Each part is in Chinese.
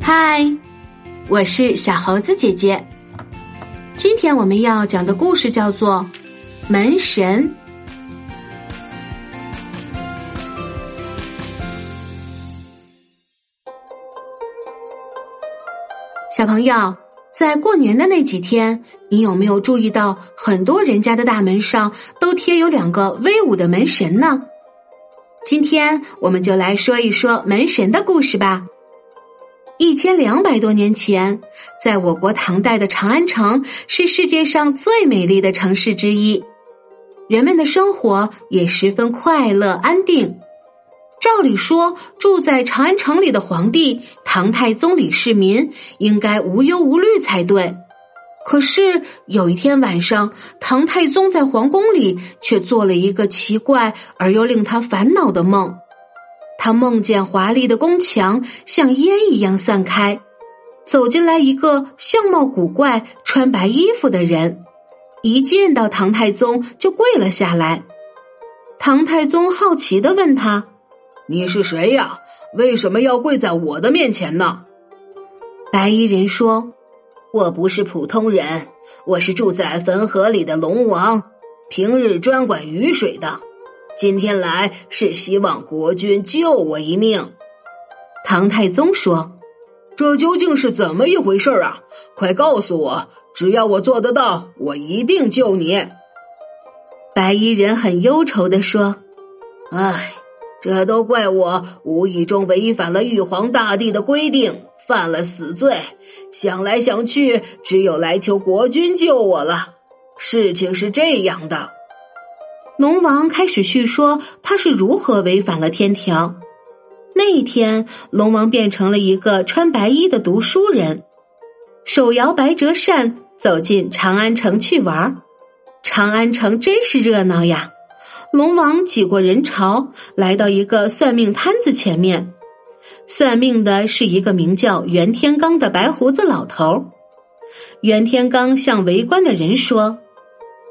嗨，我是小猴子姐姐。今天我们要讲的故事叫做《门神》。小朋友，在过年的那几天，你有没有注意到很多人家的大门上都贴有两个威武的门神呢？今天我们就来说一说门神的故事吧。一千两百多年前，在我国唐代的长安城是世界上最美丽的城市之一，人们的生活也十分快乐安定。照理说，住在长安城里的皇帝唐太宗李世民应该无忧无虑才对。可是有一天晚上，唐太宗在皇宫里却做了一个奇怪而又令他烦恼的梦。他梦见华丽的宫墙像烟一样散开，走进来一个相貌古怪、穿白衣服的人，一见到唐太宗就跪了下来。唐太宗好奇的问他：“你是谁呀？为什么要跪在我的面前呢？”白衣人说：“我不是普通人，我是住在汾河里的龙王，平日专管雨水的。”今天来是希望国君救我一命。唐太宗说：“这究竟是怎么一回事啊？快告诉我！只要我做得到，我一定救你。”白衣人很忧愁的说：“唉，这都怪我无意中违反了玉皇大帝的规定，犯了死罪。想来想去，只有来求国君救我了。事情是这样的。”龙王开始叙说他是如何违反了天条。那一天，龙王变成了一个穿白衣的读书人，手摇白折扇，走进长安城去玩。长安城真是热闹呀！龙王挤过人潮，来到一个算命摊子前面。算命的是一个名叫袁天罡的白胡子老头。袁天罡向围观的人说：“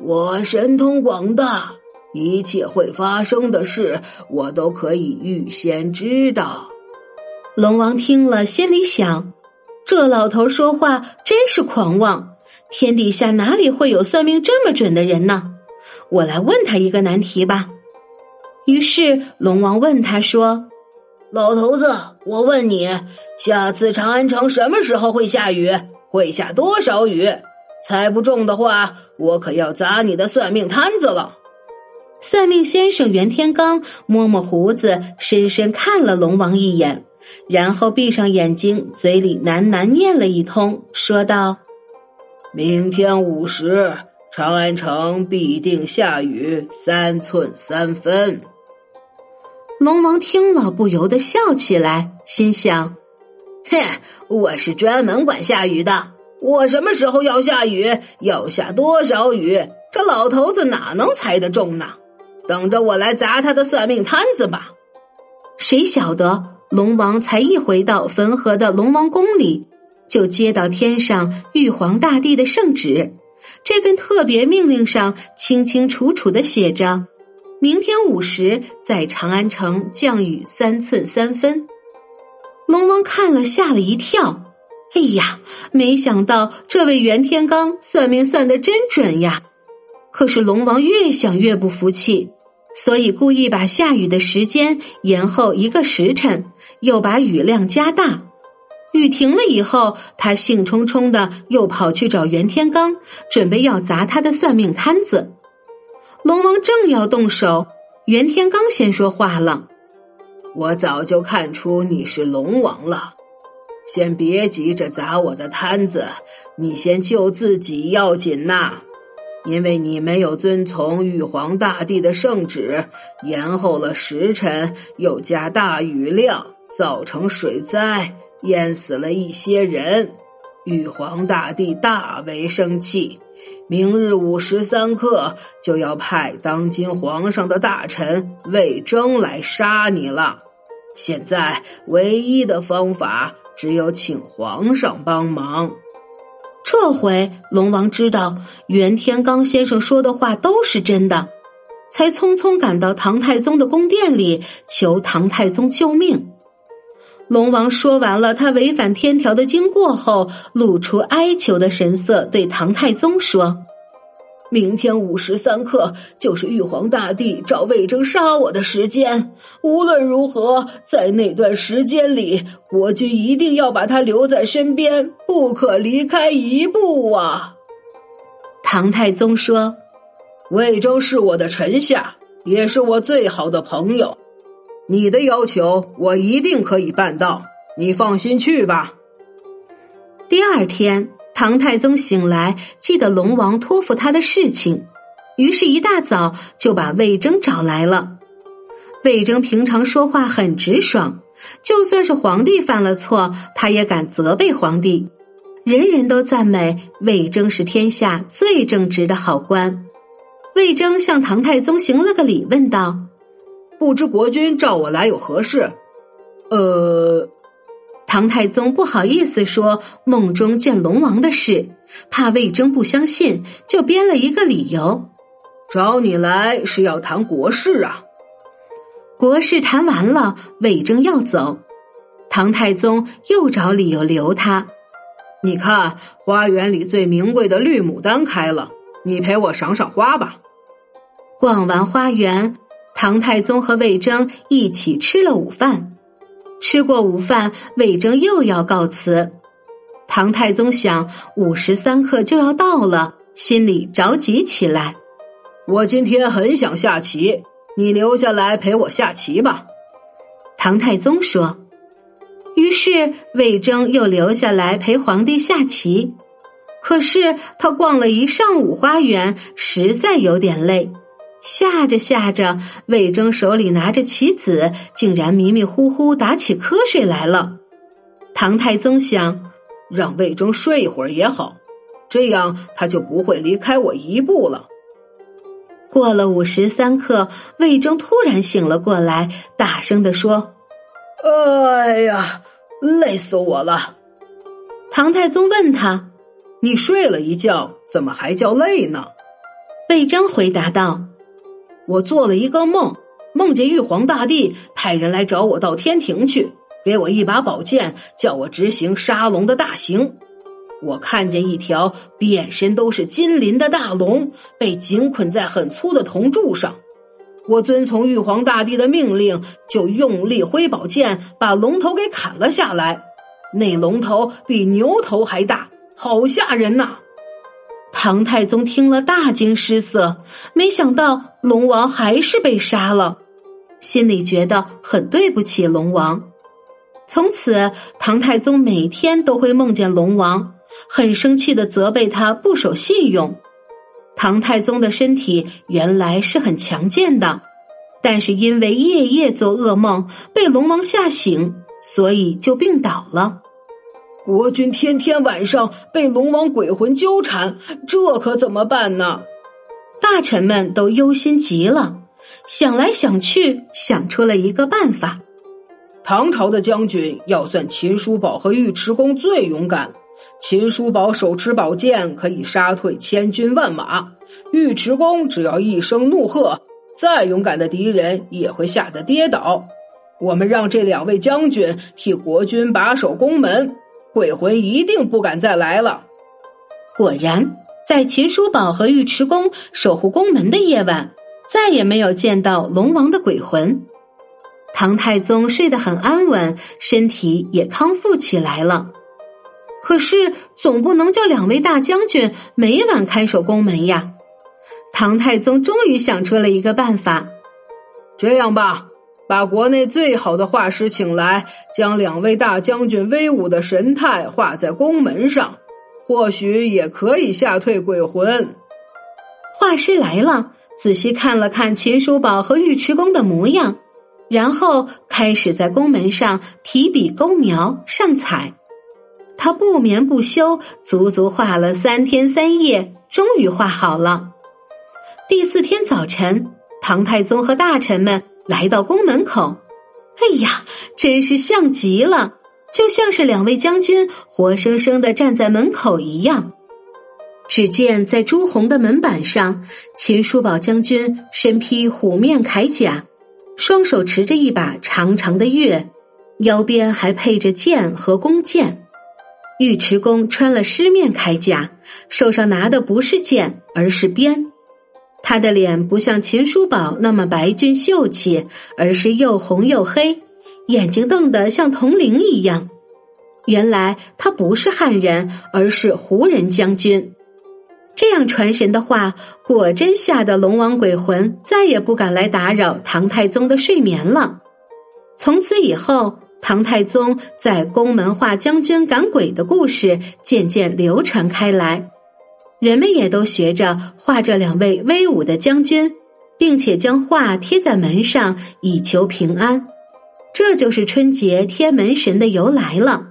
我神通广大。”一切会发生的事，我都可以预先知道。龙王听了，心里想：这老头说话真是狂妄。天底下哪里会有算命这么准的人呢？我来问他一个难题吧。于是龙王问他说：“老头子，我问你，下次长安城什么时候会下雨？会下多少雨？猜不中的话，我可要砸你的算命摊子了。”算命先生袁天罡摸摸胡子，深深看了龙王一眼，然后闭上眼睛，嘴里喃喃念了一通，说道：“明天午时，长安城必定下雨三寸三分。”龙王听了，不由得笑起来，心想：“哼，我是专门管下雨的，我什么时候要下雨，要下多少雨，这老头子哪能猜得中呢？”等着我来砸他的算命摊子吧！谁晓得龙王才一回到汾河的龙王宫里，就接到天上玉皇大帝的圣旨。这份特别命令上清清楚楚的写着：明天午时在长安城降雨三寸三分。龙王看了吓了一跳，哎呀，没想到这位袁天罡算命算的真准呀！可是龙王越想越不服气，所以故意把下雨的时间延后一个时辰，又把雨量加大。雨停了以后，他兴冲冲的又跑去找袁天罡，准备要砸他的算命摊子。龙王正要动手，袁天罡先说话了：“我早就看出你是龙王了，先别急着砸我的摊子，你先救自己要紧呐。”因为你没有遵从玉皇大帝的圣旨，延后了时辰，又加大雨量，造成水灾，淹死了一些人。玉皇大帝大为生气，明日午时三刻就要派当今皇上的大臣魏征来杀你了。现在唯一的方法只有请皇上帮忙。这回龙王知道袁天罡先生说的话都是真的，才匆匆赶到唐太宗的宫殿里求唐太宗救命。龙王说完了他违反天条的经过后，露出哀求的神色，对唐太宗说：“明天午时三刻就是玉皇大帝找魏征杀我的时间。无论如何，在那段时间里，国君一定要把他留在身边，不可离开一步啊！”唐太宗说：“魏征是我的臣下，也是我最好的朋友。”你的要求我一定可以办到，你放心去吧。第二天，唐太宗醒来，记得龙王托付他的事情，于是，一大早就把魏征找来了。魏征平常说话很直爽，就算是皇帝犯了错，他也敢责备皇帝。人人都赞美魏征是天下最正直的好官。魏征向唐太宗行了个礼，问道。不知国君召我来有何事？呃，唐太宗不好意思说梦中见龙王的事，怕魏征不相信，就编了一个理由，找你来是要谈国事啊。国事谈完了，魏征要走，唐太宗又找理由留他。你看，花园里最名贵的绿牡丹开了，你陪我赏赏花吧。逛完花园。唐太宗和魏征一起吃了午饭，吃过午饭，魏征又要告辞。唐太宗想午时三刻就要到了，心里着急起来。我今天很想下棋，你留下来陪我下棋吧。唐太宗说。于是魏征又留下来陪皇帝下棋。可是他逛了一上午花园，实在有点累。下着下着，魏征手里拿着棋子，竟然迷迷糊糊打起瞌睡来了。唐太宗想，让魏征睡一会儿也好，这样他就不会离开我一步了。过了午时三刻，魏征突然醒了过来，大声的说：“哎呀，累死我了！”唐太宗问他：“你睡了一觉，怎么还叫累呢？”魏征回答道。我做了一个梦，梦见玉皇大帝派人来找我到天庭去，给我一把宝剑，叫我执行杀龙的大刑。我看见一条遍身都是金鳞的大龙被紧捆在很粗的铜柱上，我遵从玉皇大帝的命令，就用力挥宝剑，把龙头给砍了下来。那龙头比牛头还大，好吓人呐！唐太宗听了大惊失色，没想到龙王还是被杀了，心里觉得很对不起龙王。从此，唐太宗每天都会梦见龙王，很生气的责备他不守信用。唐太宗的身体原来是很强健的，但是因为夜夜做噩梦，被龙王吓醒，所以就病倒了。国君天天晚上被龙王鬼魂纠缠，这可怎么办呢？大臣们都忧心极了，想来想去，想出了一个办法。唐朝的将军要算秦叔宝和尉迟恭最勇敢。秦叔宝手持宝剑，可以杀退千军万马；尉迟恭只要一声怒喝，再勇敢的敌人也会吓得跌倒。我们让这两位将军替国君把守宫门。鬼魂一定不敢再来了。果然，在秦叔宝和尉迟恭守护宫门的夜晚，再也没有见到龙王的鬼魂。唐太宗睡得很安稳，身体也康复起来了。可是，总不能叫两位大将军每晚看守宫门呀。唐太宗终于想出了一个办法，这样吧。把国内最好的画师请来，将两位大将军威武的神态画在宫门上，或许也可以吓退鬼魂。画师来了，仔细看了看秦叔宝和尉迟恭的模样，然后开始在宫门上提笔勾描上彩。他不眠不休，足足画了三天三夜，终于画好了。第四天早晨，唐太宗和大臣们。来到宫门口，哎呀，真是像极了，就像是两位将军活生生的站在门口一样。只见在朱红的门板上，秦叔宝将军身披虎面铠甲，双手持着一把长长的钺，腰边还配着剑和弓箭。尉迟恭穿了狮面铠甲，手上拿的不是剑，而是鞭。他的脸不像秦叔宝那么白俊秀气，而是又红又黑，眼睛瞪得像铜铃一样。原来他不是汉人，而是胡人将军。这样传神的话，果真吓得龙王鬼魂再也不敢来打扰唐太宗的睡眠了。从此以后，唐太宗在宫门画将军赶鬼的故事渐渐流传开来，人们也都学着画这两位威武的将军，并且将画贴在门上，以求平安。这就是春节贴门神的由来了。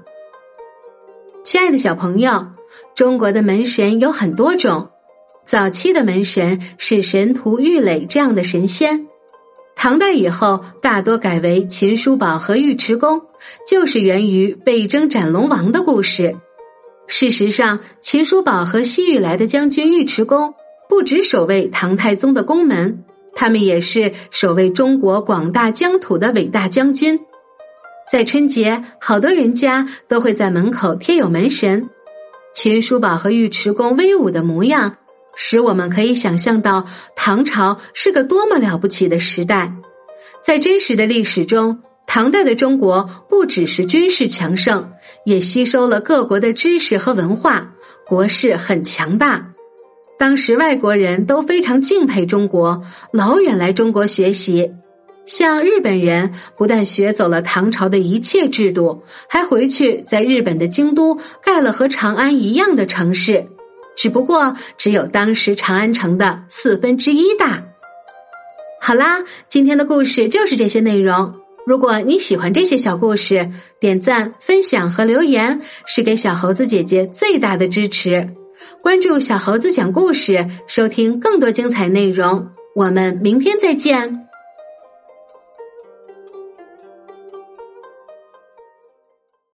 亲爱的小朋友，中国的门神有很多种。早期的门神是神荼、郁垒这样的神仙，唐代以后大多改为秦叔宝和尉迟恭，就是源于北征斩龙王的故事。事实上，秦叔宝和西域来的将军尉迟恭不止守卫唐太宗的宫门，他们也是守卫中国广大疆土的伟大将军。在春节，好多人家都会在门口贴有门神。秦叔宝和尉迟恭威武的模样，使我们可以想象到唐朝是个多么了不起的时代。在真实的历史中，唐代的中国不只是军事强盛，也吸收了各国的知识和文化，国势很强大。当时外国人都非常敬佩中国，老远来中国学习。像日本人不但学走了唐朝的一切制度，还回去在日本的京都盖了和长安一样的城市，只不过只有当时长安城的四分之一大。好啦，今天的故事就是这些内容。如果你喜欢这些小故事，点赞、分享和留言是给小猴子姐姐最大的支持。关注小猴子讲故事，收听更多精彩内容。我们明天再见。